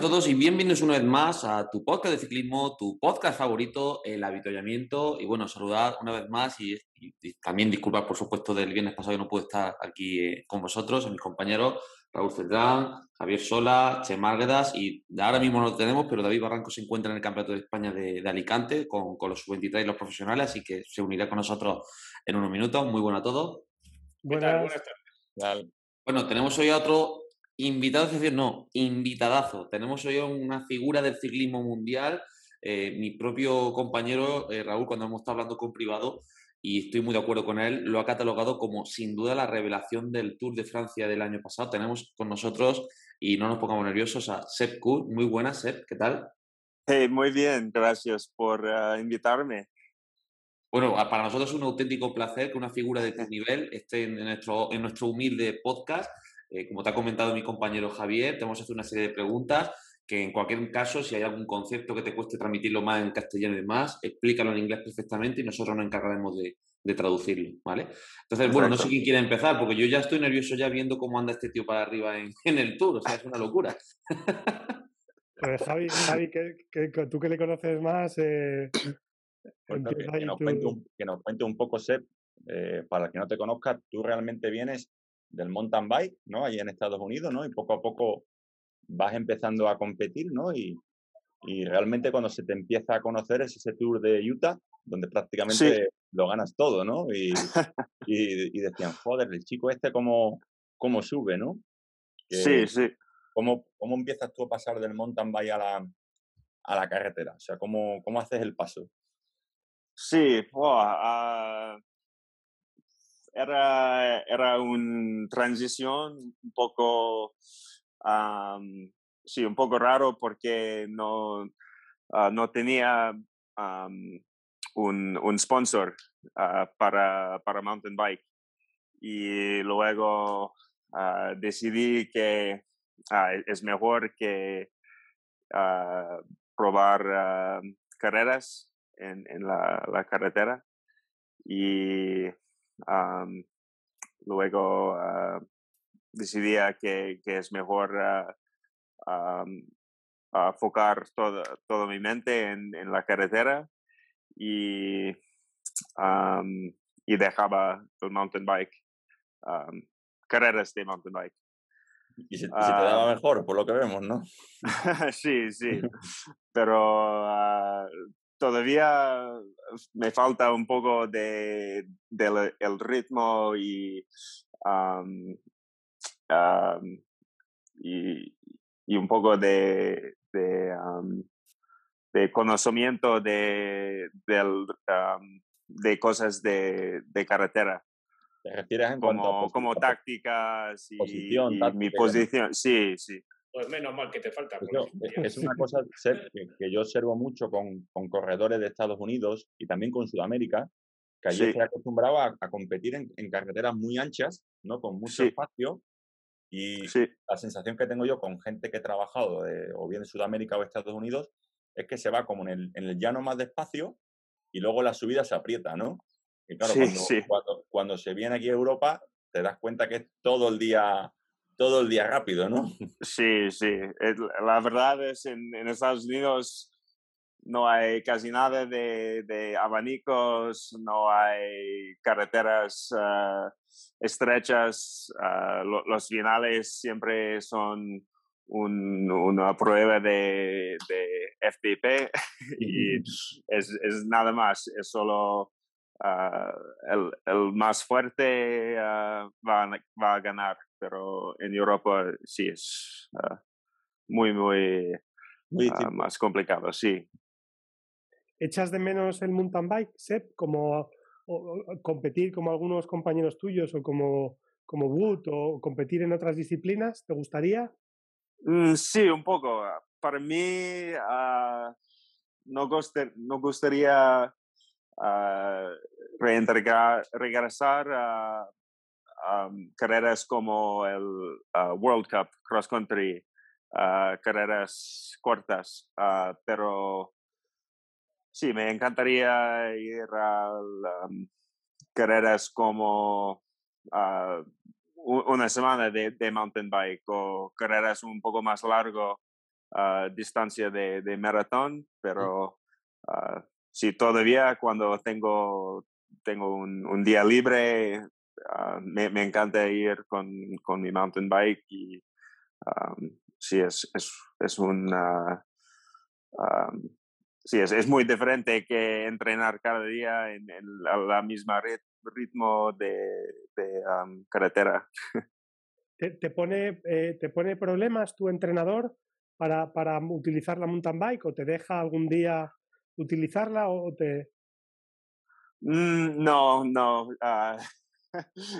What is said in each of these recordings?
A todos y bienvenidos una vez más a tu podcast de ciclismo, tu podcast favorito, el habituallamiento. Y bueno, saludar una vez más y, también disculpar, por supuesto, del viernes pasado que no pude estar aquí eh, con vosotros, a mis compañeros Raúl Cedrán, Javier Sola, Che Márguedas y ahora mismo no lo tenemos, pero David Barranco se encuentra en el Campeonato de España de, Alicante con, los sub-23 y los profesionales, así que se unirá con nosotros en unos minutos. Muy bueno a todos. Buenas, buenas tardes. Bueno, tenemos hoy a otro Invitado, es decir, no, invitadazo. Tenemos hoy una figura del ciclismo mundial. Eh, mi propio compañero eh, Raúl, cuando hemos estado hablando con privado, y estoy muy de acuerdo con él, lo ha catalogado como sin duda la revelación del Tour de Francia del año pasado. Tenemos con nosotros, y no nos pongamos nerviosos, a Seb Kuhl. Muy buenas, Seb, ¿qué tal? Hey, muy bien, gracias por ah, invitarme. Bueno, para nosotros es un auténtico placer que una figura de este nivel esté en nuestro, en nuestro humilde podcast eh, como te ha comentado mi compañero Javier, te vamos a hacer una serie de preguntas que en cualquier caso, si hay algún concepto que te cueste transmitirlo más en castellano y demás, explícalo en inglés perfectamente y nosotros nos encargaremos de, traducirlo, ¿vale? Entonces, bueno, no sé quién quiere empezar, porque yo ya estoy nervioso ya viendo cómo anda este tío para arriba en, el tour, o sea, es una locura. Pues Javi, Javi tú que le conoces más, eh, pues que, nos cuente un, poco, Seb, eh, para el que no te conozca, tú realmente vienes del mountain bike, ¿no? Allí en Estados Unidos, ¿no? Y poco a poco vas empezando a competir, ¿no? Y, y realmente cuando se te empieza a conocer es ese tour de Utah, donde prácticamente lo ganas todo, ¿no? Y, y, decían, joder, el chico este cómo, cómo sube, ¿no? sí, sí. ¿cómo, ¿Cómo empiezas tú a pasar del mountain bike a la, a la carretera? O sea, ¿cómo, cómo haces el paso? Sí, wow, era, era una transición un poco, sí, un poco raro porque no, ah, no tenía un, un, sponsor ah, para, para mountain bike. Y luego ah, decidí que es mejor que probar carreras en, en la, la, carretera. Y luego uh, decidía que, que, es mejor uh, enfocar toda, toda mi mente en, en la carretera y, y dejaba el mountain bike, carreras de mountain bike. Y se, te daba mejor, por lo que vemos, ¿no? sí, sí. Pero todavía me falta un poco de, del el ritmo y, y, y, un poco de, de, de conocimiento de, del, de cosas de, de carretera. ¿Te refieres en como, como tácticas y, mi posición? Sí, sí. Pues menos mal que te falta. E, es una cosa que, yo observo mucho con, con, corredores de Estados Unidos y también con Sudamérica, que allí se acostumbraba a, competir en, en, carreteras muy anchas, ¿no? Con mucho espacio. Y la sensación que tengo yo con gente que he trabajado, o bien en Sudamérica o Estados Unidos, es que se va como en el, en el llano más despacio y luego la subida se aprieta, ¿no? Y claro, cuando, cuando, se viene aquí a Europa, te das cuenta que es todo el día todo el día rápido, ¿no? Sí, sí. La verdad es en, en Estados Unidos no hay casi nada de, de abanicos, no hay carreteras ah, estrechas, uh, los finales siempre son un, una prueba de, de FDP y es, es, nada más, es solo uh, el, el, más fuerte va, va a ganar pero en Europa sí es ah, muy, muy, ah, más complicado, sí. ¿Echas de menos el mountain bike, Seb, como competir como algunos compañeros tuyos o como, como Wood o competir en otras disciplinas? ¿Te gustaría? Mm, sí, un poco. para mí ah, no, no gustaría uh, regresar a, carreras como el World Cup Cross Country, carreras cortas, pero sí, me encantaría ir a carreras como una semana de, de, mountain bike o carreras un poco más largo, distancia de, de, maratón, pero sí, todavía cuando tengo, tengo un, un día libre, me, me, encanta ir con, con, mi mountain bike y sí, es, es, es una... sí, es, es, muy diferente que entrenar cada día en, en la, misma ritmo de, de carretera. ¿Te, te pone, eh, ¿Te pone problemas tu entrenador para, para utilizar la mountain bike o te deja algún día utilizarla o te...? Mm, no, no. Uh,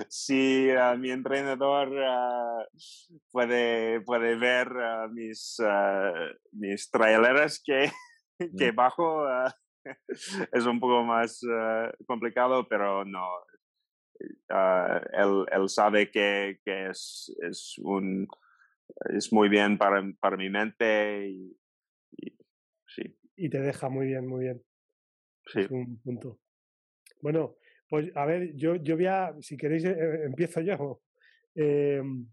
si uh, mi entrenador uh, puede, puede ver mis, mis traileras que, que bajo, es un poco más complicado, pero no. él, él, sabe que, que es, es, un, es muy bien para, para mi mente y, y te deja muy bien, muy bien. Sí. Es un punto. Bueno, pues a ver, yo, yo voy a, si queréis, eh, eh, empiezo yo. Em,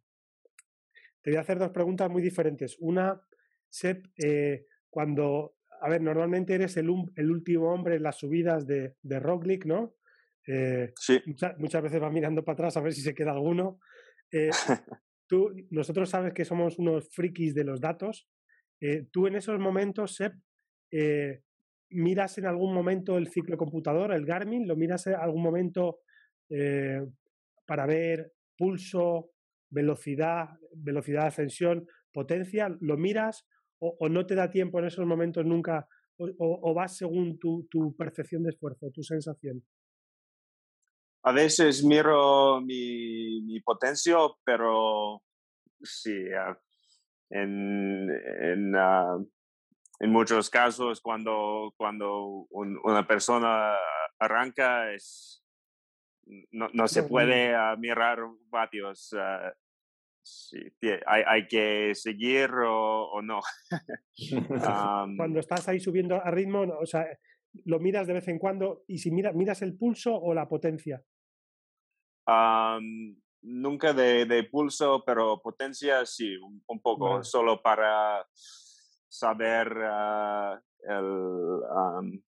te voy a hacer dos preguntas muy diferentes. Una, Sep, eh, cuando, a ver, normalmente eres el, el, último hombre en las subidas de, de Rock League, ¿no? sí. muchas veces va mirando para atrás a ver si se queda alguno. tú, nosotros sabes que somos unos frikis de los datos. tú en esos momentos, Sep, eh, ¿Miras en algún momento el ciclo computador, el Garmin? ¿Lo miras en algún momento eh, para ver pulso, velocidad, velocidad de ascensión, potencia? ¿Lo miras o, no te da tiempo en esos momentos nunca? ¿O, vas según tu, tu, percepción de esfuerzo, tu sensación? A veces miro mi, mi potencia, pero sí, ah, en, uh, en muchos casos cuando, cuando una persona arranca es, no, no se puede ah, mirar vatios. Uh, hay, hay, que seguir o, o no. cuando estás ahí subiendo a ritmo, o sea, lo miras de vez en cuando y si mira, miras el pulso o la potencia. nunca de, de, pulso, pero potencia sí, un, poco, solo para saber uh, el, um,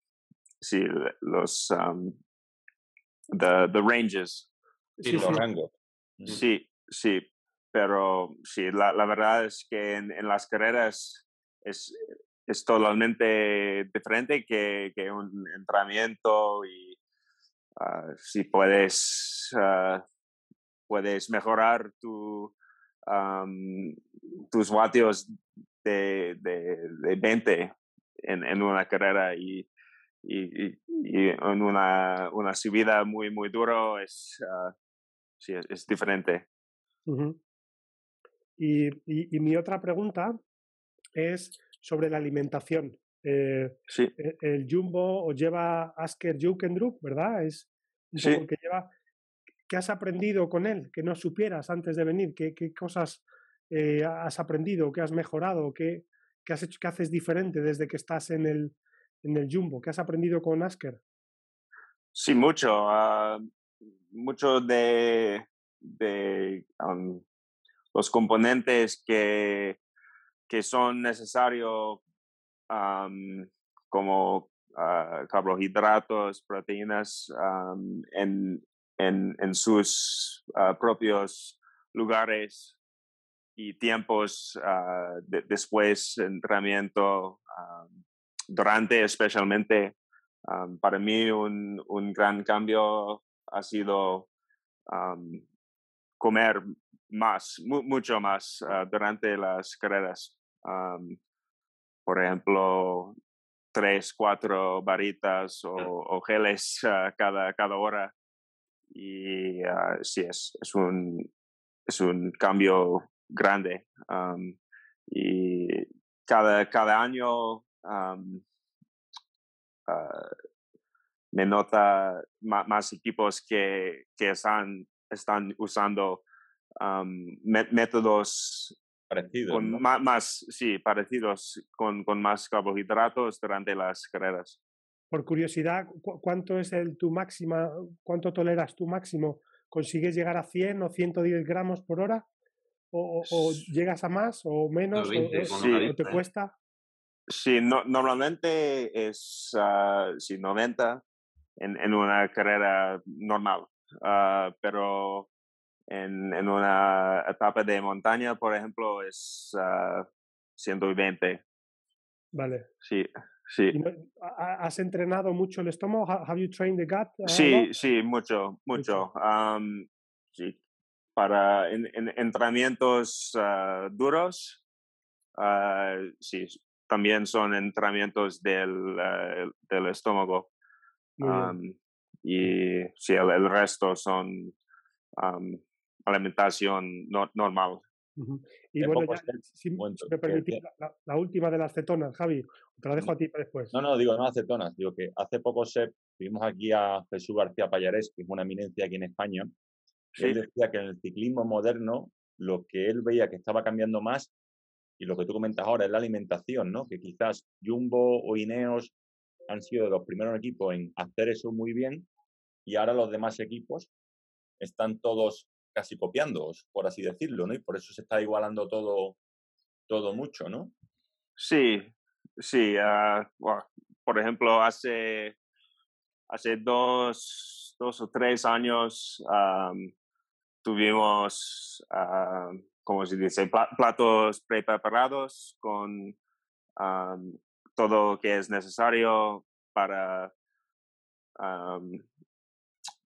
sí, los um, the, the ranges. Sí, los rangos. Sí, sí, pero sí, la, la verdad es que en, en, las carreras es, es totalmente diferente que, que un entrenamiento y uh, si puedes, uh, puedes mejorar tu, um, tus vatios de, de, 20 en, en, una carrera y, y, y, en una, una, subida muy, muy duro es, uh, sí, es, diferente. y, y, mi otra pregunta es sobre la alimentación. Eh, sí. E, el, Jumbo o lleva Asker Jukendrup, ¿verdad? Es un poco que lleva. ¿Qué has aprendido con él que no supieras antes de venir? ¿Qué, qué cosas eh, has aprendido, qué has mejorado, qué, qué, has hecho, qué haces diferente desde que estás en el, en el Jumbo, qué has aprendido con Asker. Sí, mucho, uh, mucho de, de los componentes que, que son necesarios como uh, carbohidratos, proteínas en, en, en, sus uh, propios lugares y tiempos uh, de, después entrenamiento, um, durante especialmente. Um, para mí un, un, gran cambio ha sido um, comer más, mu mucho más uh, durante las carreras. por ejemplo, tres, cuatro varitas o, o geles uh, cada, cada hora. Y sí, es, es, un, es un cambio grande. y cada, cada año me nota más, equipos que, que están, están usando métodos parecidos, con más, sí, parecidos con, con, más carbohidratos durante las carreras. Por curiosidad, ¿cuánto es el tu máxima, cuánto toleras tu máximo? ¿Consigues llegar a 100 o 110 gramos por hora? ¿O, llegas a más o menos? o, te cuesta? Sí, no, normalmente es uh, sí, 90 en, en, una carrera normal, uh, pero en, en, una etapa de montaña, por ejemplo, es uh, 120. Vale. Sí, sí. ¿Has entrenado mucho el estómago? ¿Have you trained the gut? Sí, sí, mucho, mucho. Um, sí. Para en, entrenamientos duros, sí, también son entrenamientos del, eh, del estómago. y sí, el, resto son alimentación normal. Y bueno, ya, si, me permitís, la, última de las cetonas, Javi, te la dejo a ti para después. No, no, digo, no acetonas, digo que hace poco se, vimos aquí a Jesús García Payares, que es una eminencia aquí en España, él decía que en el ciclismo moderno lo que él veía que estaba cambiando más y lo que tú comentas ahora es la alimentación, ¿no? Que quizás Jumbo o Ineos han sido los primeros equipos en hacer eso muy bien y ahora los demás equipos están todos casi copiándoos, por así decirlo, ¿no? Y por eso se está igualando todo, todo mucho, ¿no? Sí, sí. Ah, por ejemplo, hace, hace dos, dos o tres años tuvimos como se dice, platos preparados con todo lo que es necesario para,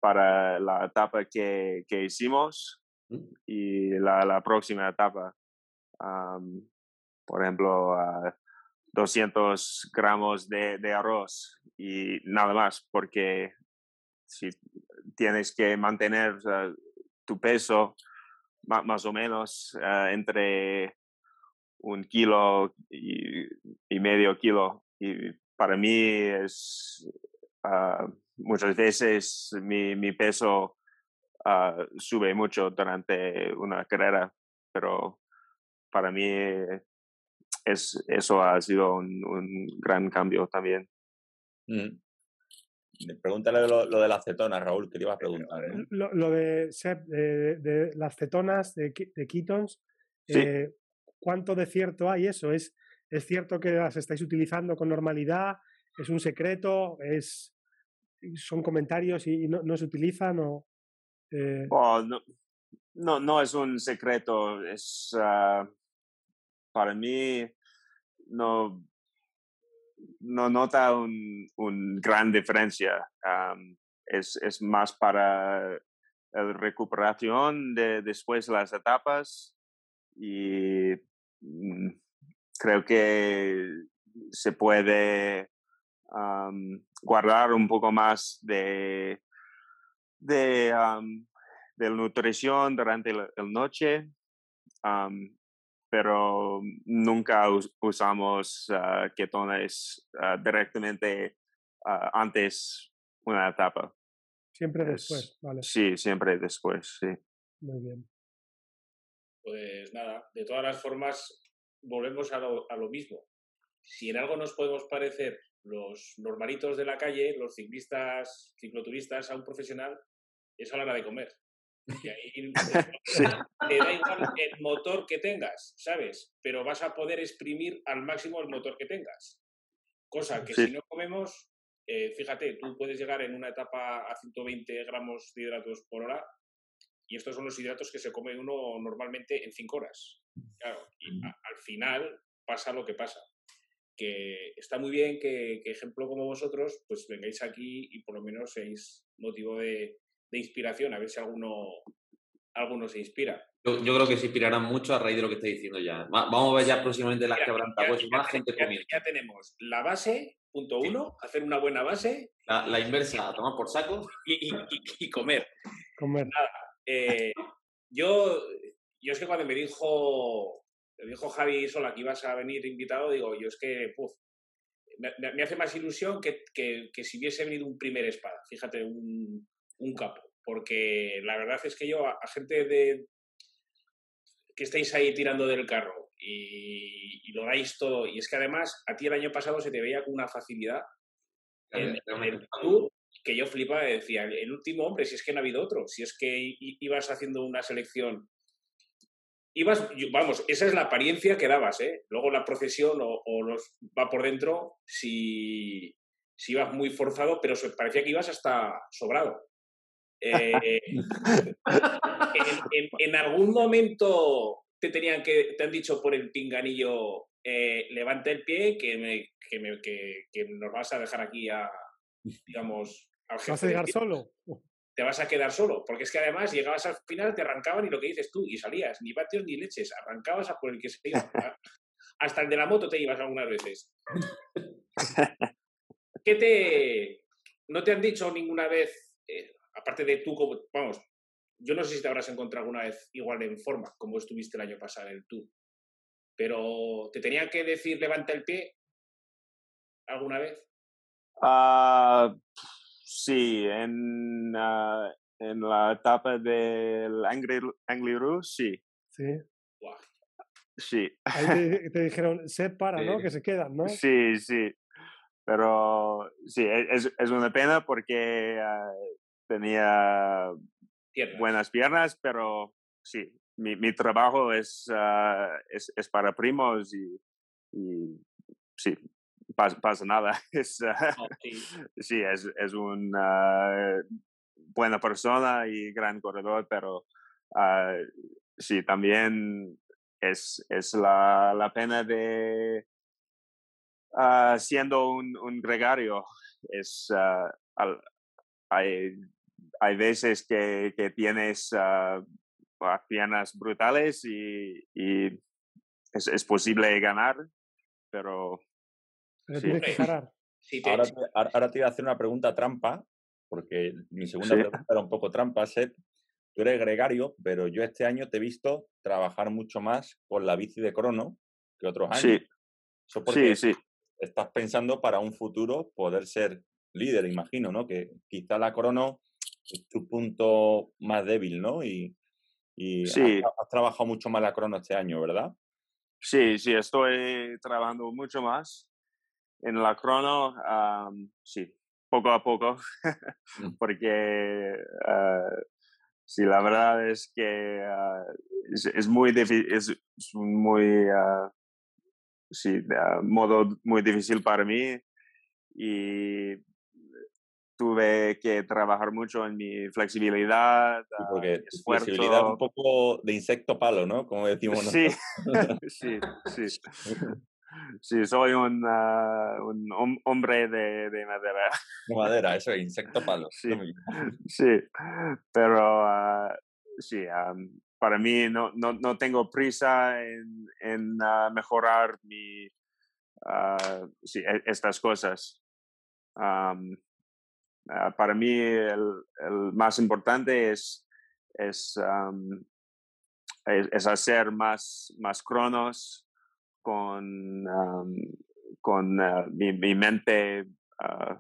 para la etapa que, que hicimos mm. y la, la, próxima etapa. por ejemplo, 200 gramos de, de, arroz y nada más, porque si tienes que mantener tu peso más o menos eh, entre un kilo y, medio kilo. Y para mí es ah, muchas veces mi, mi peso ah, sube mucho durante una carrera, pero para mí es, eso ha sido un, gran cambio también. Mm. Pregúntale lo, de las cetonas, Raúl, que te iba a preguntar. ¿eh? Lo, de, de, las cetonas, de, de ketones, eh, ¿cuánto de cierto hay eso? ¿Es, ¿Es cierto que las estáis utilizando con normalidad? ¿Es un secreto? ¿Es, ¿Son comentarios y, no, se utilizan? O, eh? oh, no, no, es un secreto. Es, ah, para mí, no, no nota un gran diferencia. es, es, más para la recuperación de después de las etapas y mm, creo que se puede guardar un poco más de, de, de nutrición durante la, noche pero nunca usamos uh, ketones ah, directamente uh, antes una etapa. Siempre después, vale. Sí, siempre después, sí. Muy bien. Pues nada, de todas las formas, volvemos a lo, a lo mismo. Si en algo nos podemos parecer los normalitos de la calle, los ciclistas, cicloturistas a un profesional, es a la hora de comer. Ahí te da igual el motor que tengas, ¿sabes? Pero vas a poder exprimir al máximo el motor que tengas. Cosa que si no comemos, eh, fíjate, tú puedes llegar en una etapa a 120 gramos de hidratos por hora y estos son los hidratos que se come uno normalmente en 5 horas. Claro, y al final pasa lo que pasa. Que está muy bien que, que, ejemplo como vosotros, pues vengáis aquí y por lo menos seáis motivo de, de inspiración, a ver si alguno, alguno se inspira. Yo, creo que se inspirarán mucho a raíz de lo que estáis diciendo ya. vamos a ver ya próximamente las que habrán pues más gente comiendo. Ya tenemos la base, punto uno, hacer una buena base. La, inversa, a tomar por saco. Y, comer. Comer. Eh, yo, yo es que cuando me dijo dijo Javi Sola que ibas a venir invitado, digo, yo es que, puf, me, hace más ilusión que, que, si hubiese venido un primer espada, fíjate, un, un capo, porque la verdad es que yo a, gente de que estáis ahí tirando del carro y, lo dais todo, y es que además a ti el año pasado se te veía con una facilidad en, el que yo flipaba y decía, el último hombre, si es que no ha habido otro, si es que ibas haciendo una selección ibas, vamos, esa es la apariencia que dabas, ¿eh? Luego la procesión o, los, va por dentro si, si, ibas muy forzado, pero parecía que ibas hasta sobrado. Eh, en, algún momento te tenían que, te han dicho por el pinganillo, eh, levanta el pie que, me, que, me, que, que, nos vas a dejar aquí a, digamos, al ¿Vas a llegar solo? te vas a quedar solo, porque es que además llegabas al final, te arrancaban y lo que dices tú, y salías, ni patios ni leches, arrancabas a por el que se iba. Hasta el de la moto te ibas algunas veces. ¿Qué te... no te han dicho ninguna vez, eh, aparte de tú, como, vamos, yo no sé si te habrás encontrado alguna vez igual en forma, como estuviste el año pasado en el Tour, pero ¿te tenían que decir levanta el pie alguna vez? Ah... Sí, en, uh, en la etapa del Angliru, sí. Sí. Sí. Ahí te, dijeron, se para, ¿no? Que se quedan, ¿no? Sí, sí. Pero sí, e, es, es una pena porque uh, tenía buenas piernas, pero sí, mi, mi trabajo es, uh, es, es, para primos y, y sí, pasa, nada. Es, oh, sí. es, es una buena persona y gran corredor, pero uh, sí, también es, es la, la pena de uh, siendo un, un, gregario. Es, al, hay, hay veces que, que tienes piernas brutales y, y es, es posible ganar, pero ahora, te, ahora, te iba a hacer una pregunta trampa, porque mi segunda pregunta era un poco trampa, Seth. Tú eres gregario, pero yo este año te he visto trabajar mucho más con la bici de crono que otros años. Sí. Eso porque sí, estás pensando para un futuro poder ser líder, imagino, ¿no? Que quizá la crono es tu punto más débil, ¿no? Y, y sí. has, trabajado mucho más la crono este año, ¿verdad? Sí, sí, estoy trabajando mucho más en la crono, sí, poco a poco, mm. porque uh, sí, la verdad es que ah, es, muy difícil, es, muy, ah, sí, modo muy difícil para mí y tuve que trabajar mucho en mi flexibilidad. Sí, porque flexibilidad un poco de insecto palo, ¿no? Como decimos nosotros. Sí, sí, sí. Sí, soy un, un hombre de, de, madera. De madera, eso, insecto palo. Sí, sí. pero uh, sí, para mí no, no, no, tengo prisa en, en uh, mejorar mi, uh, sí, e, estas cosas. Um, para mí el, el, más importante es, es, um, es, es, hacer más, más cronos con, con ah, mi, mente, uh,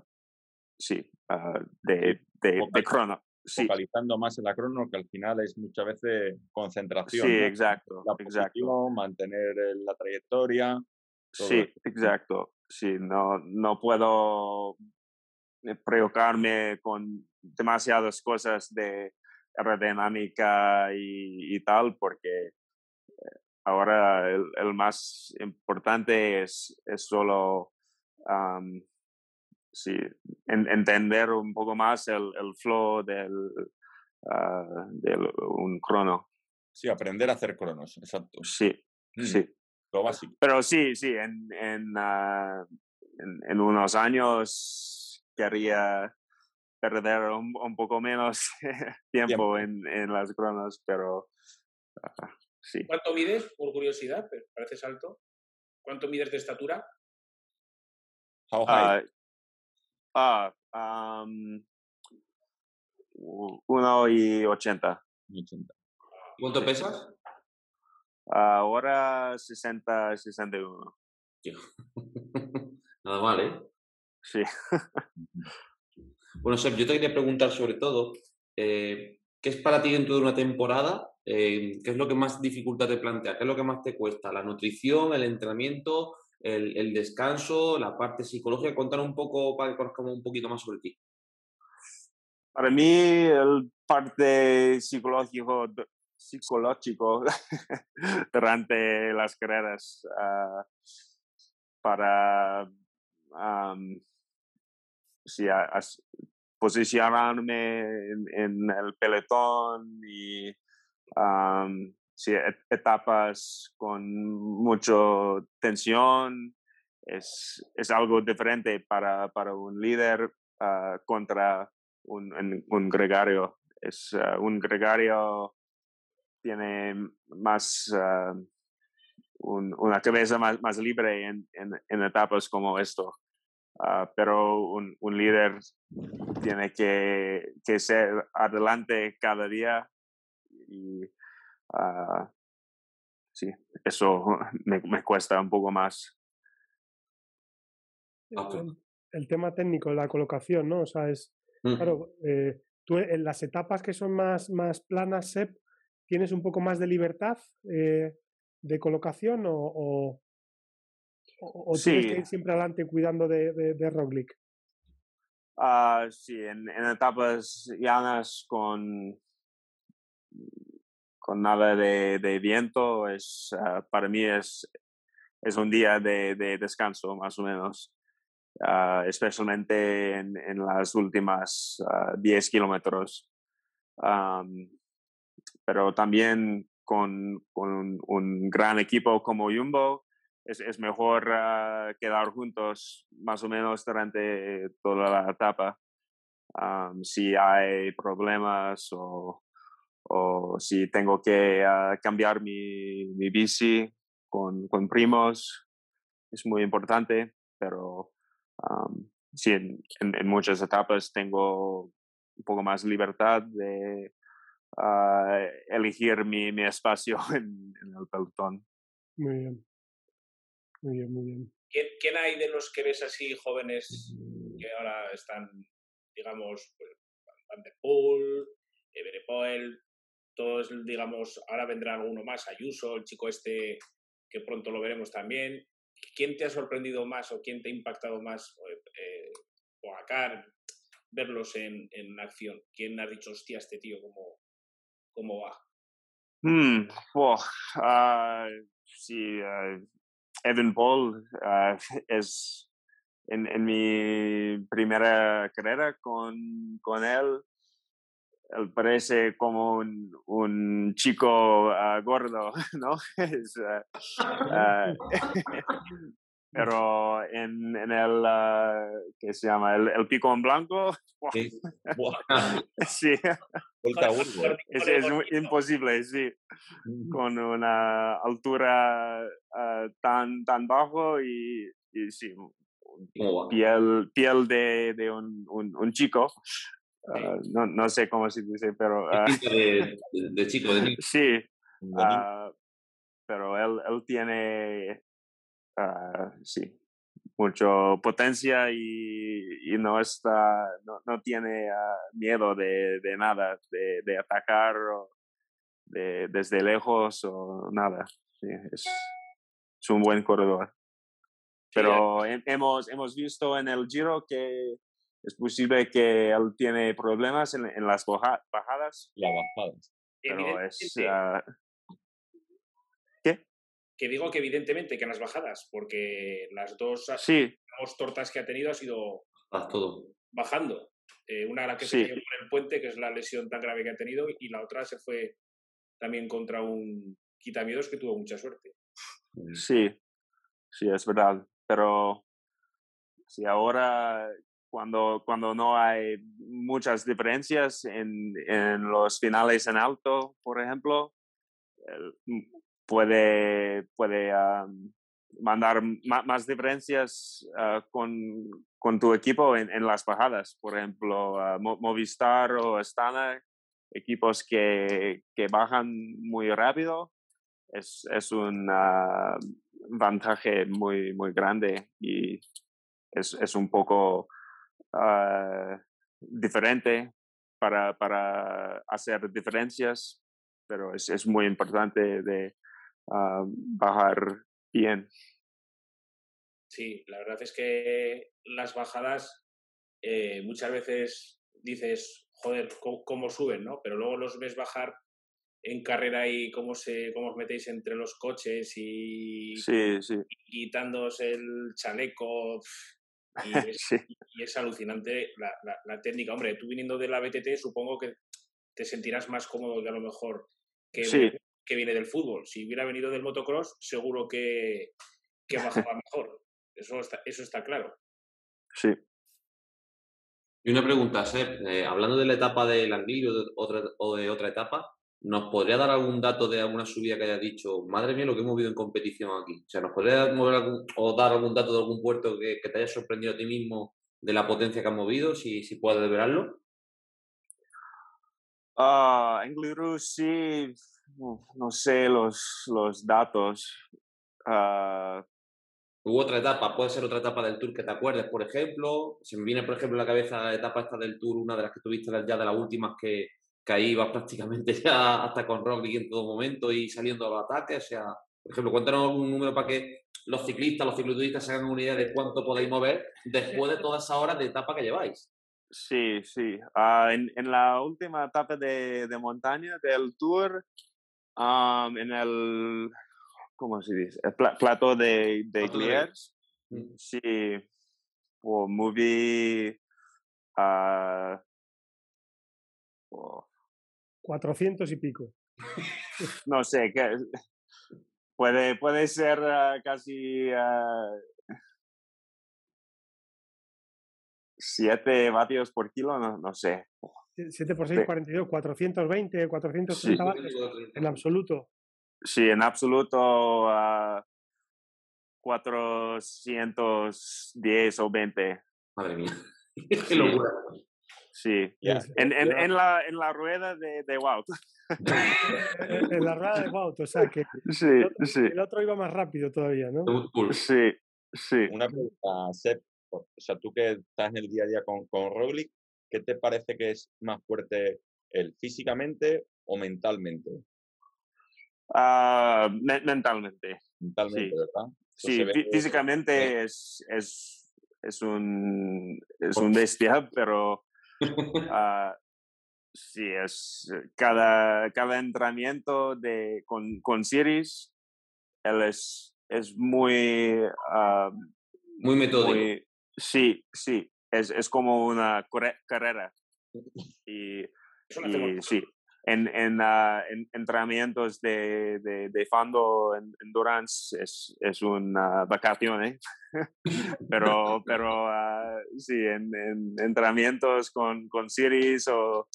sí, uh, de, de, de, crono. Sí. Focalizando más en la crono, que al final es muchas veces concentración. Sí, exacto. La exacto. mantener la trayectoria. Sí, exacto. Sí, no, no puedo preocuparme con demasiadas cosas de aerodinámica y, y tal, porque ahora el, más importante es, es solo sí, entender un poco más el, el flow del, uh, un crono. Sí, aprender a hacer cronos, exacto. Sí, mm, sí. Lo básico. Pero sí, sí, en, en, uh, en, unos años quería perder un, un poco menos tiempo, En, en las cronos, pero uh, ¿Cuánto mides, por curiosidad? Pareces alto. ¿Cuánto mides de estatura? How high? Ah, ah um, uno y ochenta. ¿Cuánto pesas? Ahora 60, 61. Nada mal, ¿eh? Sí. bueno, Seb, yo te quería preguntar sobre todo, eh, ¿qué es para ti dentro de una temporada? Eh, ¿Qué es lo que más dificultad te plantea? ¿Qué es lo que más te cuesta? ¿La nutrición, el entrenamiento, el, descanso, la parte psicológica? Contar un poco para que conozcamos un poquito más sobre ti. Para mí, el parte psicológico, psicológico durante las carreras uh, para um, sí, posicionarme en, el pelotón y um, sí, etapas con mucha tensión. Es, es algo diferente para, para un líder uh, contra un, un, gregario. Es uh, un gregario tiene más uh, una cabeza más, más libre en, en, etapas como esto. pero un, un, líder tiene que, que, ser adelante cada día y uh, sí, eso me, me, cuesta un poco más. El, tema técnico, la colocación, ¿no? O sea, es, claro, eh, tú en las etapas que son más, más planas, Sep, ¿tienes un poco más de libertad eh, de colocación o, o, tienes que ir siempre adelante cuidando de, de, de Roglic? Uh, sí, en, en, etapas llanas con, con nada de, de viento, es, uh, para mí es, es un día de, de descanso, más o menos. Uh, especialmente en, en, las últimas 10 kilómetros. Um, pero también con, con un, gran equipo como Jumbo, es, es mejor uh, quedar juntos más o menos durante toda la etapa. Um, si hay problemas o, o si tengo que uh, cambiar mi, mi bici con, con, primos, es muy importante, pero um, sí, en, en, muchas etapas tengo un poco más libertad de uh, elegir mi, mi espacio en, en, el pelotón. Muy bien. Muy bien, muy bien. ¿Quién, ¿Quién, hay de los que ves así jóvenes que ahora están, digamos, pues, Van der Poel, Everepoel, todos, digamos, ahora vendrá alguno más, Ayuso, el chico este que pronto lo veremos también. ¿Quién te ha sorprendido más o quién te ha impactado más? Eh, o acá, verlos en, en acción. ¿Quién ha dicho, hostia, este tío, cómo, cómo va? Hmm, oh, uh, sí, uh, Evan Paul uh, es en, en, mi primera carrera con, con él. Él parece como un, un chico gordo, ¿no? es, pero en, en el, uh, ¿qué se llama? El, el pico en blanco. Sí. sí. es, es imposible, sí. Con una altura uh, tan, tan bajo y, y sí, piel, piel de, de un, un, un chico. Uh, no, no, sé cómo se dice, pero... de, de, chico, de Sí. pero él, él tiene uh, sí, mucho potencia y, y, no está, no, no tiene uh, miedo de, de nada, de, de, atacar o de, desde lejos o nada. Sí, es, es, un buen corredor. Pero hemos, hemos visto en el Giro que es posible que él tiene problemas en, en las bajadas. Las bajadas. Pero es, que digo que evidentemente que en las bajadas, porque las dos, sí. tortas que ha tenido ha sido todo. bajando. Eh, una la que se cayó por el puente, que es la lesión tan grave que ha tenido, y la otra se fue también contra un quitamiedos que tuvo mucha suerte. Sí, sí, es verdad. Pero si ahora cuando, cuando no hay muchas diferencias en, en los finales en alto, por ejemplo, el, puede, puede mandar más diferencias ah, con, con, tu equipo en, las bajadas. Por ejemplo, Movistar o Astana, equipos que, que bajan muy rápido. es, es un uh, muy, muy grande y es, es un poco diferente para, para hacer diferencias, pero es, es muy importante uh, bajar bien. Sí, la verdad es que las bajadas eh, muchas veces dices, joder, cómo, suben, ¿no? Pero luego los ves bajar en carrera y cómo, se, cómo os metéis entre los coches y, sí, sí. el chaleco. Y es, alucinante la, la, técnica. Hombre, tú viniendo de la BTT supongo que te sentirás más cómodo que a lo mejor que, que viene del fútbol. Si hubiera venido del motocross, seguro que, que bajaba mejor. Eso está, eso está claro. Sí. Y una pregunta, Seb, eh, hablando de la etapa del Anguillo o de otra etapa, ¿nos podría dar algún dato de alguna subida que haya dicho, madre mía, lo que hemos vivido en competición aquí? O sea, ¿nos podría mover o dar algún dato de algún puerto que, te haya sorprendido a ti mismo de la potencia que han movido, si, si puedes verlo? Uh, en sí, no sé los, los datos. Uh, Hubo otra etapa, puede ser otra etapa del Tour que te acuerdes, por ejemplo. Se me viene, por ejemplo, en la cabeza la etapa esta del Tour, una de las que tuviste ya de las últimas que, que ahí ibas prácticamente ya hasta con Roglic en todo momento y saliendo al ataque. O sea, por ejemplo, cuéntanos algún número para que los ciclistas, los cicloturistas se hagan una idea de cuánto podéis mover después de todas esas horas de etapa que lleváis. Sí, sí. Ah, en, en, la última etapa de, de montaña del Tour, um, en el ¿cómo se dice? El plato de, de Gliers. Mm. Sí, o movie a... 400 y pico. no sé, que puede, puede ser uh, casi 7 vatios por kilo, no, no sé. 7 por 6, 42, 420, 430 vatios en absoluto. Sí, en absoluto uh, 410 o 20. Madre mía. Qué locura. Sí, en, en, en, la, en la rueda de, de Wout. en la rueda de Wout, o sea que sí, el, otro, sí. el otro iba más rápido todavía, ¿no? Sí, sí. Una pregunta, Seb, o sea, tú que estás en el día a día con, con Roglic, ¿qué te parece que es más fuerte él, físicamente o mentalmente? Uh, mentalmente. Mentalmente, sí. ¿verdad? sí, físicamente es, es, es, un, es un bestia, pero uh, sí, es cada, cada entrenamiento de, con, con Siris, él es, es muy... Uh, muy metódico. Muy, sí, sí, es, es como una carrera. Y, y sí, en, en, uh, en entrenamientos de, de, de fondo en endurance es, es una vacación, ¿eh? pero, pero uh, sí, en, en, entrenamientos con, con series o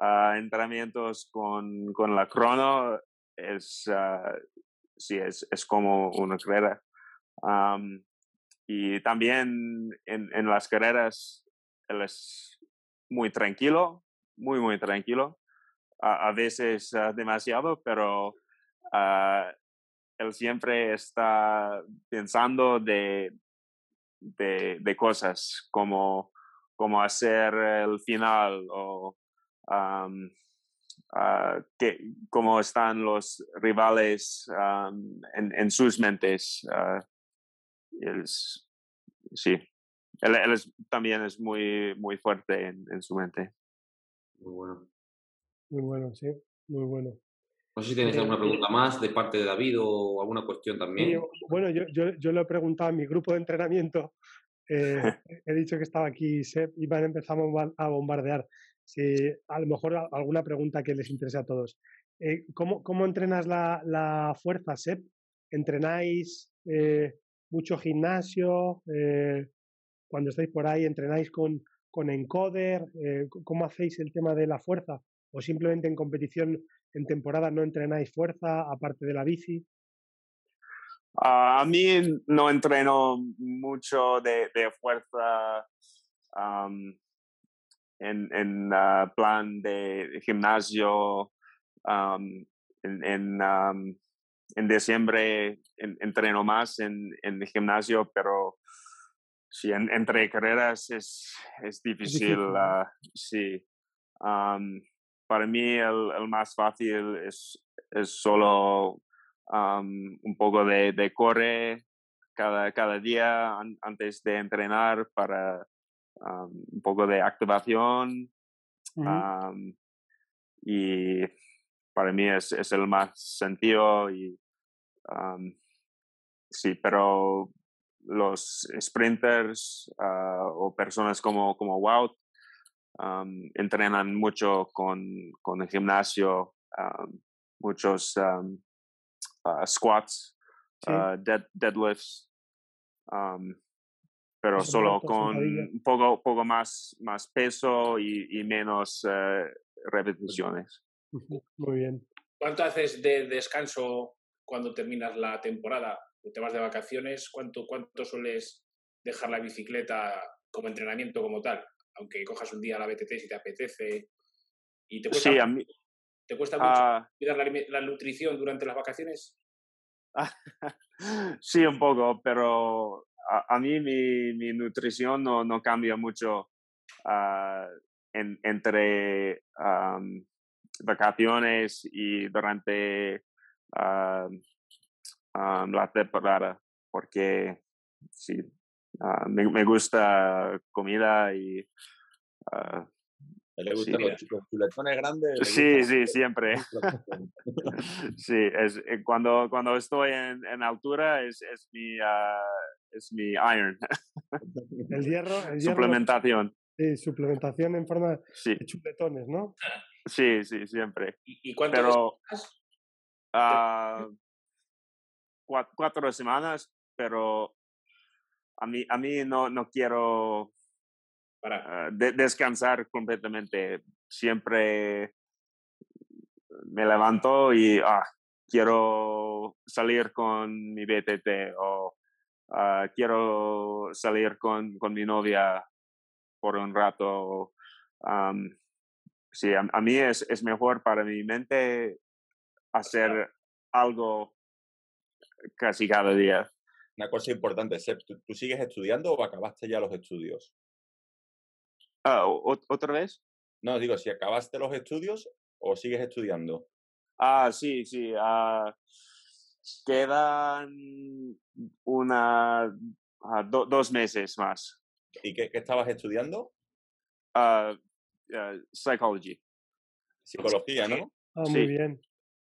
uh, entrenamientos con, con la crono es, sí, es, es como una carrera. Um, y también en, las carreras él es muy tranquilo, muy, muy tranquilo a, veces uh, demasiado, pero uh, él siempre está pensando de, de, cosas como, como hacer el final o um, uh, que, cómo están los rivales um, en, en, sus mentes. Él es, sí, él, él es, también es muy, muy fuerte en, en su mente. Muy bueno. Muy bueno, sí, muy bueno. No sé si tienes alguna pregunta más de parte de David o alguna cuestión también. bueno, yo, yo, yo lo he preguntado a mi grupo de entrenamiento. Eh, he dicho que estaba aquí Seb y van a empezar a bombardear. Si, a lo mejor alguna pregunta que les interese a todos. Eh, ¿cómo, ¿cómo, entrenas la, la, fuerza, Seb? ¿Entrenáis eh, mucho gimnasio? Eh, cuando estáis por ahí, ¿entrenáis con, con encoder? Eh, ¿Cómo hacéis el tema de la fuerza? o simplemente en competición en temporada no entrenáis fuerza aparte de la bici? A mí no entreno mucho de, de fuerza um, en, en uh, plan de gimnasio, um, en, en um, en diciembre entreno más en, en, el gimnasio, pero sí, entre carreras es, es difícil. Ah, sí. para mí el, el, más fácil es, es solo un poco de, de corre cada, cada día antes de entrenar para un poco de activación. y para mí es, es, el más sentido y sí, pero los sprinters ah, o personas como, como Wout entrenan mucho con, con el gimnasio, muchos ah, squats, ah, deadlifts, pero solo con un poco, poco más, más peso y, y menos eh, repeticiones. Muy bien. ¿Cuánto haces de descanso cuando terminas la temporada? te vas de vacaciones, ¿cuánto, cuánto sueles dejar la bicicleta como entrenamiento como tal? Aunque cojas un día la BTT si te apetece. ¿Y te cuesta, sí, a mí, ¿te cuesta mucho ah. cuidar la, nutrición durante las vacaciones? sí, un poco, pero a, mí mi, mi, nutrición no, no cambia mucho uh, en, entre vacaciones y durante la temporada, porque sí, ah, me, me, gusta comida y... Uh, ¿Le gustan los, chuletones grandes? Sí, sí, siempre. sí, es, eh, cuando, cuando estoy en, en altura es, es, mi, uh, es mi iron. El hierro. El suplementación. Sí, suplementación en forma de chuletones, ¿no? Sí, sí, siempre. ¿Y, cuánto Pero, uh, cuatro, semanas, pero a mí, a mí no, no quiero Para. Ah, descansar completamente. Siempre me levanto y ah, quiero salir con mi BTT o ah, quiero salir con, con, mi novia por un rato. Sí, a, a, mí es, es mejor para mi mente hacer algo casi cada día. Una cosa importante, Seb, ¿tú, sigues estudiando o acabaste ya los estudios? Ah, ¿Otra vez? No, digo, si acabaste los estudios o sigues estudiando. Ah, sí, sí. Uh, quedan una, uh, dos meses más. ¿Y qué, qué estabas estudiando? Uh, psychology. Psicología, ¿no? Ah, muy bien.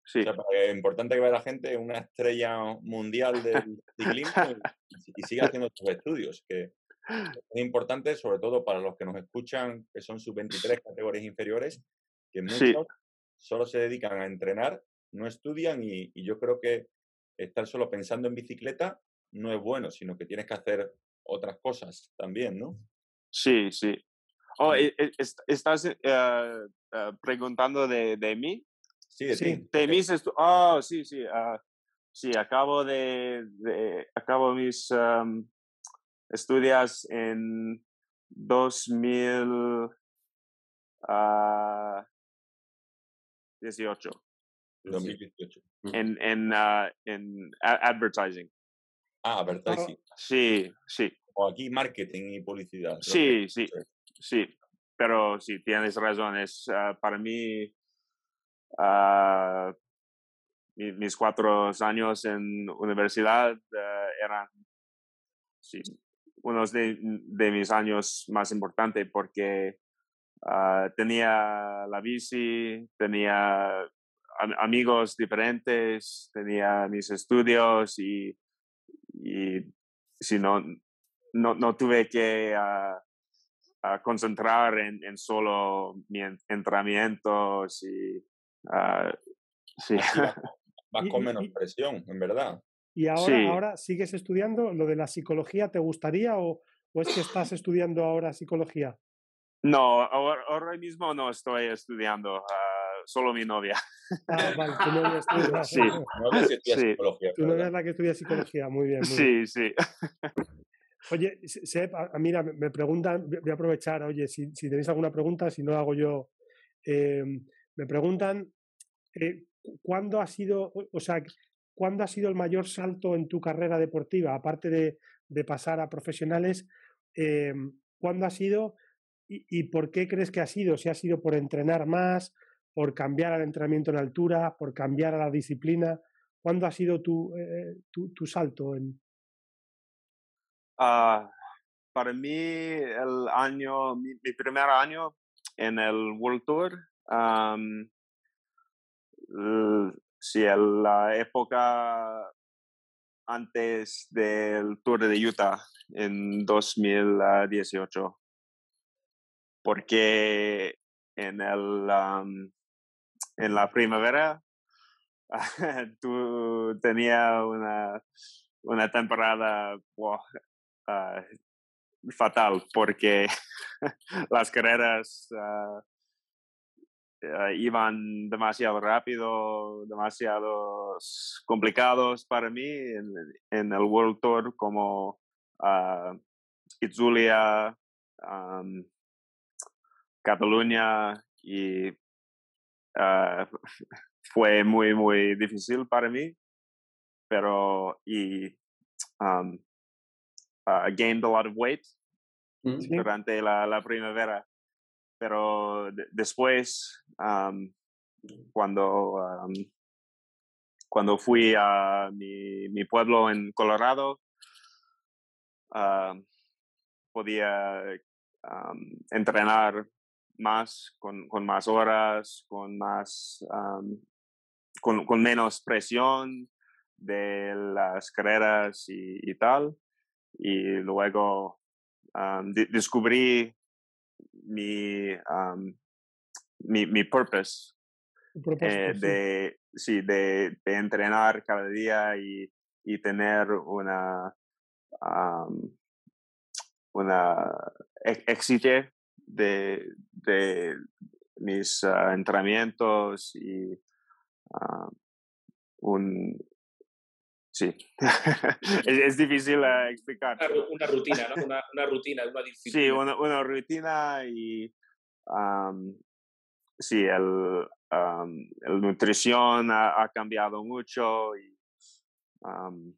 Sí. es importante que vea la gente una estrella mundial del ciclismo y, siga haciendo sus estudios, que es importante sobre todo para los que nos escuchan, que son sus 23 categorías inferiores, que muchos solo se dedican a entrenar, no estudian y, yo creo que estar solo pensando en bicicleta no es bueno, sino que tienes que hacer otras cosas también, ¿no? Sí, sí. Oh, e, e, ¿Estás eh, eh, preguntando de, de mí? Sí, sí. De mis oh, sí, sí. Uh, sí, acabo de, de acabo mis um, estudios en 2018. Uh, 2018. En, en, uh, en advertising. Ah, advertising. Sí, sí. O aquí marketing y publicidad. Sí, sí, sí. Pero sí, tienes razón. Es, uh, para mí Uh, mis cuatro años en universidad uh, eran sí, unos de, mis años más importantes porque uh, tenía la bici, tenía amigos diferentes, tenía mis estudios y, y si no, no, no tuve que concentrar en, en, solo mi entrenamientos y Uh, sí. Vas con menos presión, en verdad. ¿Y ahora, ahora sigues estudiando lo de la psicología? ¿Te gustaría o, o es que estás estudiando ahora psicología? No, ahora, ahora mismo no estoy estudiando, uh, solo mi novia. Ah, vale, tu novia estudia. Sí, sí. Tu novia es la que estudia psicología, muy bien. Muy sí, bien. sí. Oye, Seb, mira, me preguntan, voy a aprovechar, oye, si, tenéis alguna pregunta, si no hago yo. Eh, me preguntan eh, cuándo ha sido, o sea, ¿cuándo ha sido el mayor salto en tu carrera deportiva? Aparte de, pasar a profesionales, eh, ¿cuándo ha sido y, y, por qué crees que ha sido? Si ha sido por entrenar más, por cambiar al entrenamiento en altura, por cambiar a la disciplina. ¿Cuándo ha sido tu, eh, tu, tu salto? En... Uh, para mí, el año, mi, primer año en el World Tour, um, la época antes del Tour de Utah en 2018. Porque en, el, um, en la primavera tú tenías una, una temporada uh, fatal porque las carreras uh, iban demasiado rápido, demasiado complicados para mí en, el World Tour como Itzulia, Cataluña y fue muy, muy difícil para mí, pero y gained a lot of weight sí. durante la, la primavera pero de, después, um, cuando, um, cuando fui a mi, mi, pueblo en Colorado, uh, podía um, entrenar más, con, con, más horas, con, más, con, con, menos presión de las carreras y, y tal. Y luego de, descubrí mi, um, mi, mi purpose eh, de, sí. de, de, entrenar cada día y, y tener una, um, una éxito de, de mis uh, entrenamientos y uh, un, Sí, es, es, difícil uh, explicar. Una, una, rutina, ¿no? Una, una, rutina, una disciplina. Sí, una, una rutina y um, sí, el, um, el nutrición ha, ha, cambiado mucho y, um,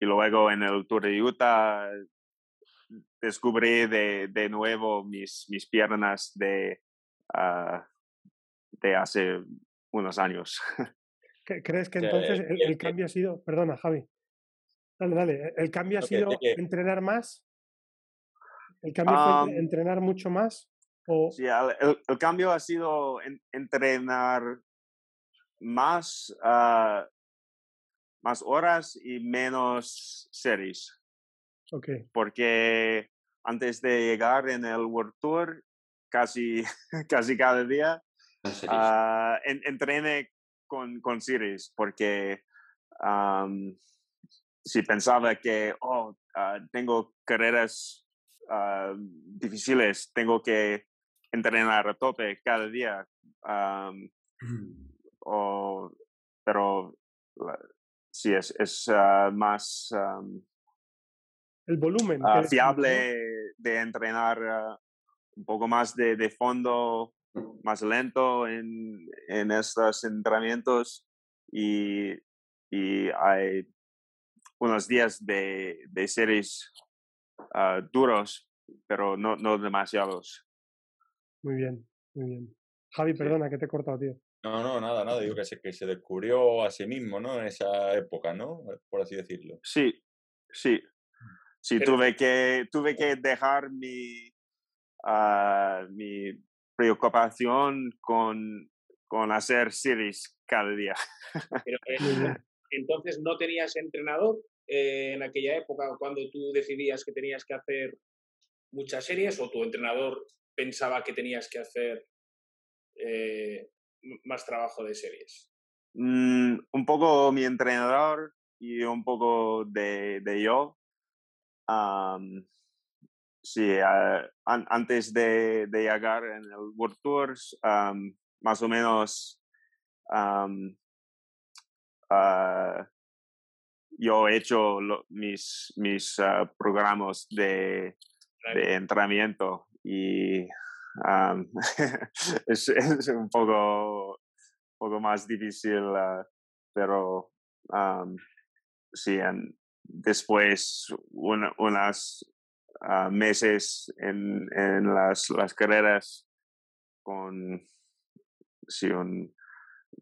y luego en el Tour de Utah descubrí de, de nuevo mis, mis piernas de, uh, de hace unos años. ¿Crees que entonces el, el, cambio ha sido, perdona Javi, dale, dale, el cambio ha sido entrenar más? ¿El cambio um, fue entrenar mucho más? O... Sí, el, el, cambio ha sido en, entrenar más, uh, más horas y menos series. Okay. Porque antes de llegar en el World Tour, casi, casi cada día, uh, en, entrené con, con series porque um, si pensaba que, oh, uh, tengo carreras uh, difíciles, tengo que entrenar a tope cada día. Um, o, pero sí, es, es uh, más... Um, el volumen. fiable de entrenar un poco más de, de fondo más lento en, en estos entrenamientos y, y hay unos días de, de series uh, duros, pero no, no demasiados. Muy bien, muy bien. Javi, perdona que te he cortado, tío. No, no, nada, nada. Digo que se, que se descubrió a sí mismo, ¿no? En esa época, ¿no? Por así decirlo. Sí, sí. Sí, tuve que, tuve que dejar mi, uh, mi preocupación con, con hacer series cada día. Pero, eh, entonces, ¿no tenías entrenador eh, en aquella época cuando tú decidías que tenías que hacer muchas series o tu entrenador pensaba que tenías que hacer eh, más trabajo de series? Mm, un poco mi entrenador y un poco de, de yo. Um, Sí, uh, an antes de, de, llegar en el World Tours, um, más o menos um, uh, yo he hecho lo, mis, mis uh, programas de, de, entrenamiento y um, es, es, un poco, poco más difícil, pero sí, después unas uh, meses en, en las, las, carreras con sí, un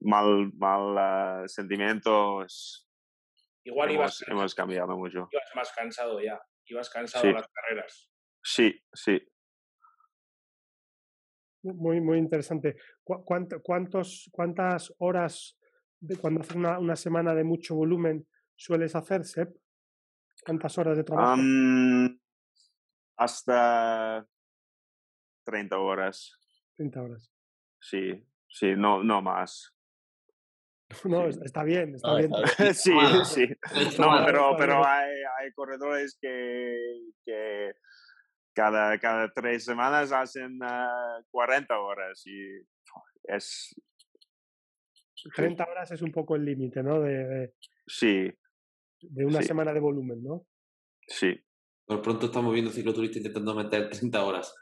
mal, mal uh, sentimientos. Igual hemos, ibas, hemos cambiado mucho. Ibas más cansado ya, ibas cansado sí. las carreras. Sí, sí. Muy, muy interesante. ¿Cuántos, ¿Cuántas horas de cuando haces una, una, semana de mucho volumen sueles hacer, Sep? ¿Cuántas horas de trabajo? Um, hasta 30 horas. 30 horas. Sí, sí, no, no más. No, sí. está bien, está, ah, bien. Está bien. sí, sí. No, pero, pero hay, hay corredores que, que cada, cada tres semanas hacen uh, 40 horas y es... 30 horas es un poco el límite, ¿no? De, de, sí. De una sí. semana de volumen, ¿no? Sí. Por pronto estamos viendo cicloturistas intentando meter 30 horas.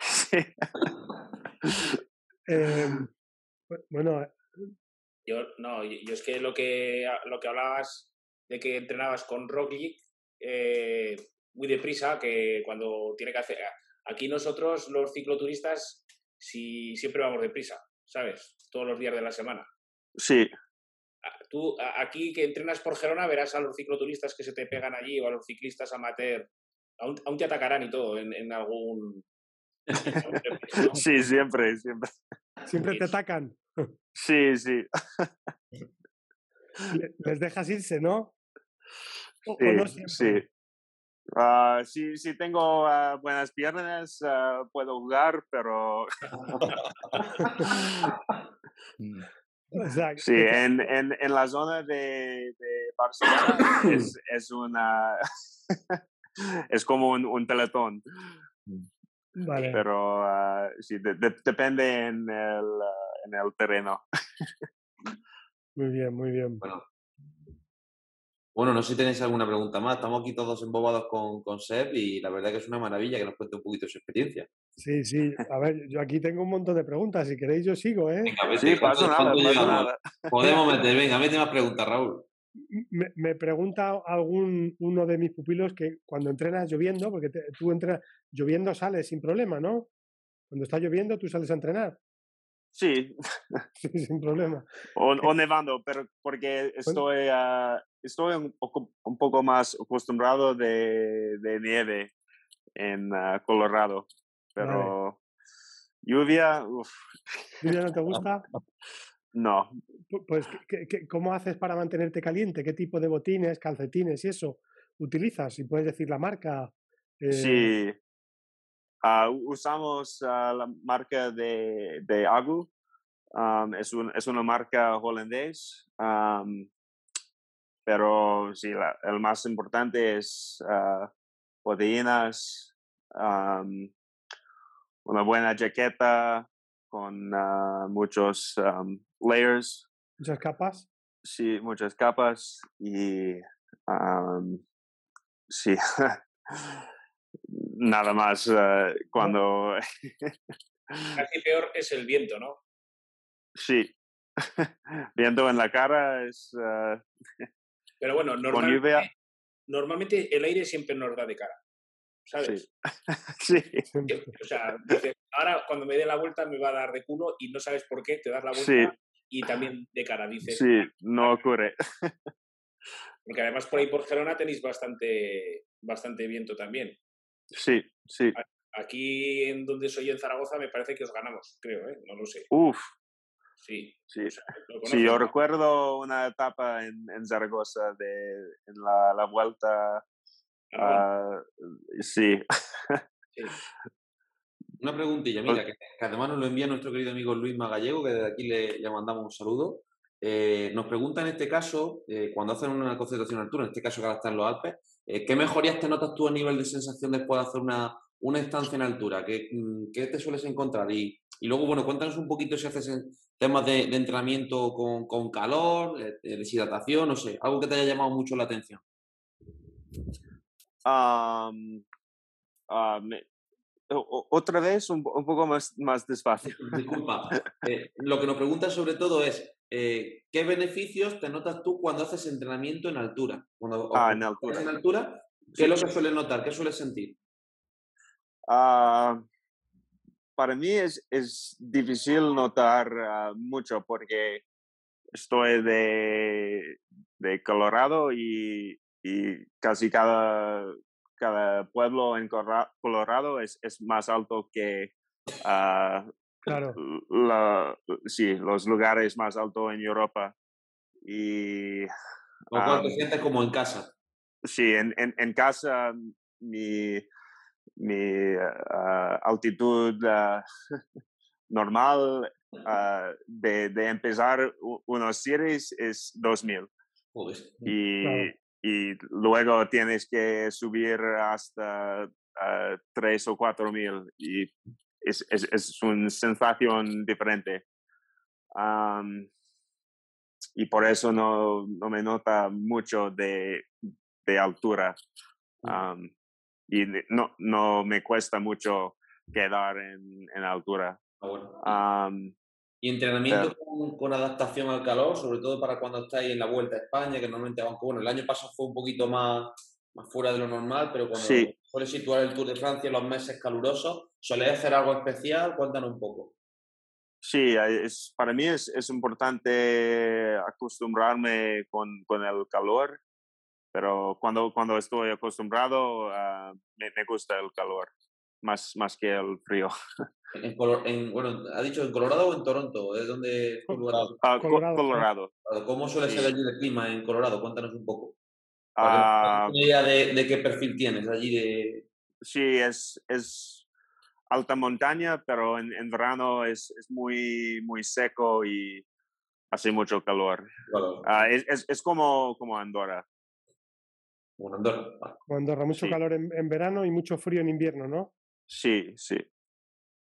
sí. eh, bueno. Yo, no, yo es que lo que, lo que hablabas de que entrenabas con Roglic, eh, muy deprisa, que cuando tiene que hacer... Aquí nosotros, los cicloturistas, si, siempre vamos deprisa, ¿sabes? Todos los días de la semana. Sí. Tú, aquí que entrenas por Gerona, verás a los cicloturistas que se te pegan allí o a los ciclistas amateur. Aún, aún te atacarán y todo en, en algún... Sí, siempre, siempre. Siempre te atacan. Sí, sí. Les dejas irse, ¿no? O, sí, no sí. Uh, si, si, tengo uh, buenas piernas, uh, puedo jugar, pero... Exacto. Sí, en, en, en, la zona de, de Barcelona es, es, una... es como un, un peletón. Vale. Pero sí, de, de, depende en el, en el terreno. Muy bien, muy bien. Bueno, bueno, no sé si tenéis alguna pregunta más. Estamos aquí todos embobados con, con Seb y la verdad que es una maravilla que nos cuente un poquito su experiencia. Sí, sí. A ver, yo aquí tengo un montón de preguntas. Si queréis, yo sigo, ¿eh? Venga, vete, sí, pasa nada, nada. Podemos meter, venga, mete más preguntas, Raúl. Me, me, pregunta algún uno de mis pupilos que cuando entrenas lloviendo, porque te, tú entrenas lloviendo sales sin problema, ¿no? Cuando está lloviendo, tú sales a entrenar. Sí. sin problema. O, o, nevando, pero porque estoy, uh, estoy un poco, un poco, más acostumbrado de, de nieve en uh, Colorado. Pero vale. lluvia, uff. ¿Lluvia no te gusta? No. Pues, ¿qué, qué, cómo haces para mantenerte caliente? ¿Qué tipo de botines, calcetines y eso utilizas? Si puedes decir la marca. Eh... Sí. Uh, usamos uh, la marca de, de Agu. Um, es, un, es, una marca holandés. Um, pero sí, la, el más importante es uh, proteínas, um, una buena jaqueta con muchos layers. Muchas capas. Sí, muchas capas y sí. nada más uh, cuando... Casi peor es el viento, ¿no? Sí. viento en la cara es... Uh, Pero bueno, normalmente, normalmente, el aire siempre nos da de cara, ¿sabes? Sí. sí. O sea, dices, ahora cuando me dé la vuelta me va a dar de culo y no sabes por qué, te das la vuelta sí. y también de cara, dices. Sí, no ocurre. Porque además por ahí por Gerona tenéis bastante, bastante viento también. Sí, sí. Aquí en donde soy en Zaragoza me parece que os ganamos, creo, ¿eh? No lo sé. Uf. Sí. Sí, o sea, sí yo recuerdo una etapa en, en Zaragoza de en la, la vuelta. Uh, sí. sí. Una preguntilla, mira, que, que, además nos lo envía nuestro querido amigo Luis Magallego, que desde aquí le, le mandamos un saludo. Eh, nos pregunta en este caso, eh, cuando hacen una concentración altura, en este caso que ahora está en los Alpes, eh, ¿qué mejorías te notas tú a nivel de sensación después de hacer una, una estancia en altura? ¿Qué, qué te sueles encontrar? Y, y, luego, bueno, cuéntanos un poquito si haces temas de, de entrenamiento con, con calor, de, deshidratación, no sé, algo que te haya llamado mucho la atención. Um, uh, me, otra vez, un, poco más, más despacio. Disculpa. Eh, lo que nos pregunta sobre todo es, eh, ¿qué beneficios te notas tú cuando haces entrenamiento en altura? Cuando, ah, en altura. En altura, ¿qué es lo que sueles notar? ¿Qué sueles sentir? Ah, para mí es, es difícil notar ah, mucho porque estoy de, de Colorado y, y, casi cada, cada pueblo en Colorado es, es más alto que uh, claro. la, sí, los lugares más altos en Europa. Y, Lo cual te sientes como en casa. Sí, en, en, en casa mi, mi uh, altitud uh, normal uh, de, de, empezar unos series es 2000. Y, y luego tienes que subir hasta 3 o 4000 y es, es, es, una sensación diferente. Um, y por eso no, no, me nota mucho de, de altura. Um, y no, no me cuesta mucho quedar en, en altura. Ah, ¿Y entrenamiento con, adaptación al calor, sobre todo para cuando estáis en la Vuelta a España, que normalmente, aunque bueno, el año pasado fue un poquito más, más fuera de lo normal, pero cuando sí. suele situar el Tour de Francia en los meses calurosos, ¿soléis hacer algo especial? Cuéntanos un poco. Sí, es, para mí es, es importante acostumbrarme con, con, el calor pero cuando, cuando estoy acostumbrado, uh, me, me, gusta el calor, más, más que el frío. En, en, bueno, ¿ha dicho en Colorado o en Toronto? ¿Es donde Colorado. Uh, Colorado. Colorado. ¿Cómo suele ser allí el clima en Colorado? Cuéntanos un poco. Uh, una idea de, de, qué perfil tienes allí de... Sí, es, es alta montaña, pero en, en verano es, es, muy, muy seco y hace mucho calor. Claro. Uh, es, es, es, como, como Andorra. Como Andorra. Como Andorra, mucho Sí. calor en, en verano y mucho frío en invierno, ¿no? Sí, sí.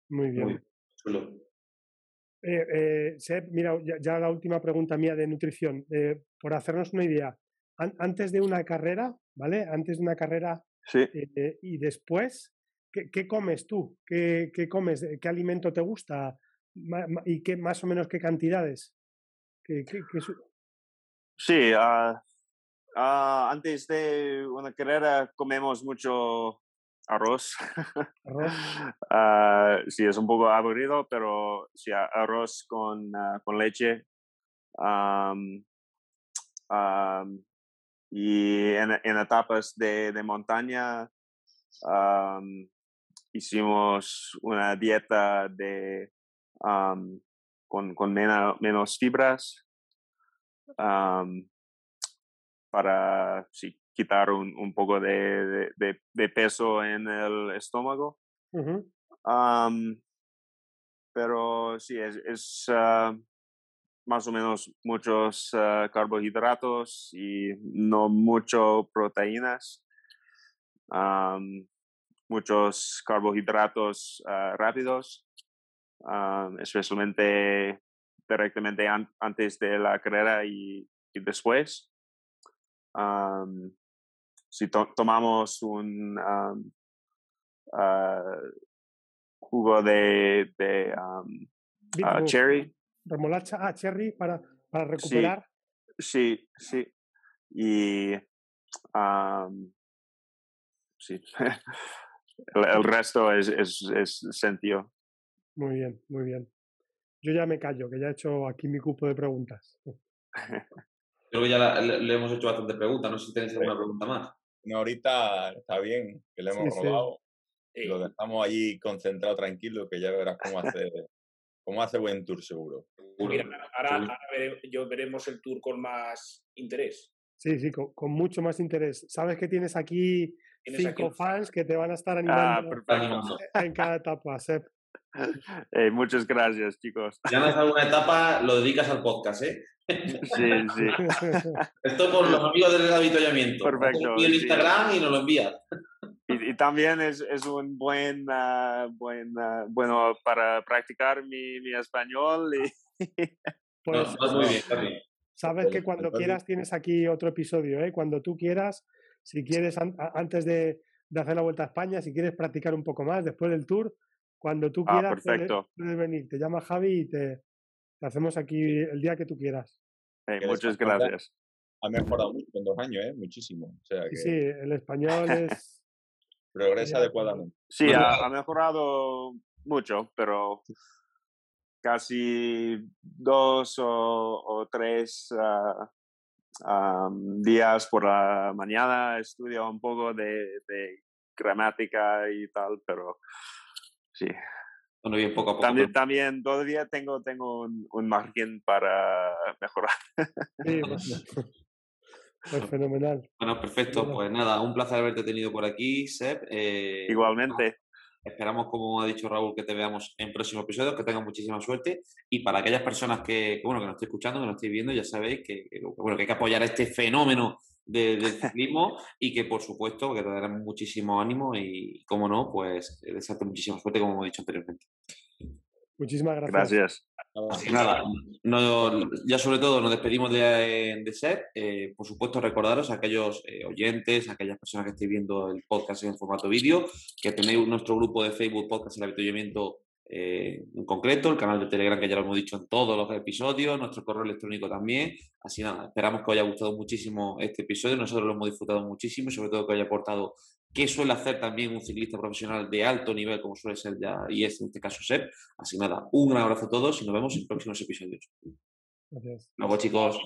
Muy bien. Muy chulo. Eh, eh, Seb, mira, ya, ya la última pregunta mía de nutrición. Eh, por hacernos una idea, an- antes de una carrera, ¿vale? Antes de una carrera Sí. eh, y después, ¿qué, qué comes tú? ¿Qué, qué comes? Eh, ¿Qué alimento te gusta? ¿Y qué más o menos qué cantidades? ¿Qué, qué- qué su- Sí, ah, ah, antes de una carrera comemos mucho arroz. arroz? Ah, sí, es un poco aburrido, pero sí, arroz con, con leche. Am, y en, en etapas de, de montaña hicimos una dieta de, am, con, con mena- menos fibras am, para sí, quitar un, un poco de, de- peso en el estómago. Am, pero sí, es, es ah, más o menos muchos ah, carbohidratos y no mucho proteínas. Am, muchos carbohidratos ah, rápidos, am, especialmente directamente an- antes de la carrera y, y después. Am, si to- tomamos un ah, jugo de, de cherry, remolacha, ah, cherry para, para recuperar. sí, sí. Y am, sí. el, el resto es, es, es sencillo. Muy bien, muy bien. Yo ya me callo, que ya he hecho aquí mi cupo de preguntas. Creo que ya la- le, le hemos hecho bastante preguntas. No sé si tenéis alguna pregunta más. No, ahorita está bien, que le hemos Sí, sí. robado. Sí. Lo dejamos allí concentrado, tranquilo, que ya verás cómo hace, cómo hace buen tour seguro. Seguro. Mira, ahora, Sí. ahora vere- yo veremos el tour con más interés. Sí, sí, con, con mucho más interés. Sabes que tienes aquí Tienes cinco fans que te van a estar Ah, animando perfecto. Animando. en cada etapa, Seb. Eh, muchas gracias, chicos. Si ganas alguna etapa, lo dedicas al podcast, ¿eh? Sí, sí. Esto con los amigos del avituallamiento. Perfecto, Y el sí. Instagram y nos lo envías. Y, y también es, es un buen, ah, buen ah, bueno para practicar mi, mi español. Y, Pues No, muy bien, sabes que cuando quieras tienes aquí otro episodio, ¿eh? Cuando tú quieras, si quieres, an- antes de, de hacer la Vuelta a España, si quieres practicar un poco más después del tour, cuando tú Ah, quieras puedes, perfecto. puedes venir. Te llama Javi y te, te hacemos aquí el día que tú quieras. Eh, Que muchas gracias. Ha mejorado mucho en dos años, ¿eh? Muchísimo. O sea Sí, que sí, el español es... progresa adecuadamente. Sí, ha, ha mejorado mucho, pero casi dos o, o tres ah, am, días por la mañana estudio un poco de, de gramática y tal, pero sí. Bueno, bien, poco a poco. También, también todavía tengo, tengo un, un margen para mejorar. Sí, pues, fenomenal. Bueno, perfecto. Pues nada, un placer haberte tenido por aquí, Seb. Eh, Igualmente, Esperamos, como ha dicho Raúl, que te veamos en próximos episodios, que tengan muchísima suerte. Y para aquellas personas que, que, bueno, que nos estéis escuchando, que nos estéis viendo, ya sabéis que, que, bueno, que hay que apoyar a este fenómeno de- del ciclismo y que, por supuesto, que te daremos muchísimo ánimo y, como no, pues desearte muchísima suerte, como hemos dicho anteriormente. Muchísimas gracias. gracias. Nada, no- ya sobre todo nos despedimos de, de Seb. Eh, por supuesto, recordaros a aquellos eh, oyentes, a aquellas personas que estéis viendo el podcast en formato vídeo, que tenéis nuestro grupo de Facebook Podcast El Avituallamiento eh, en concreto, el canal de Telegram que ya lo hemos dicho en todos los episodios, nuestro correo electrónico también. Así nada, esperamos que os haya gustado muchísimo este episodio. Nosotros lo hemos disfrutado muchísimo y sobre todo que os haya aportado qué suele hacer también un ciclista profesional de alto nivel, como suele ser ya y es en este caso Seb. Así nada, un gran abrazo a todos y nos vemos en próximos episodios. Gracias. Luego, chicos.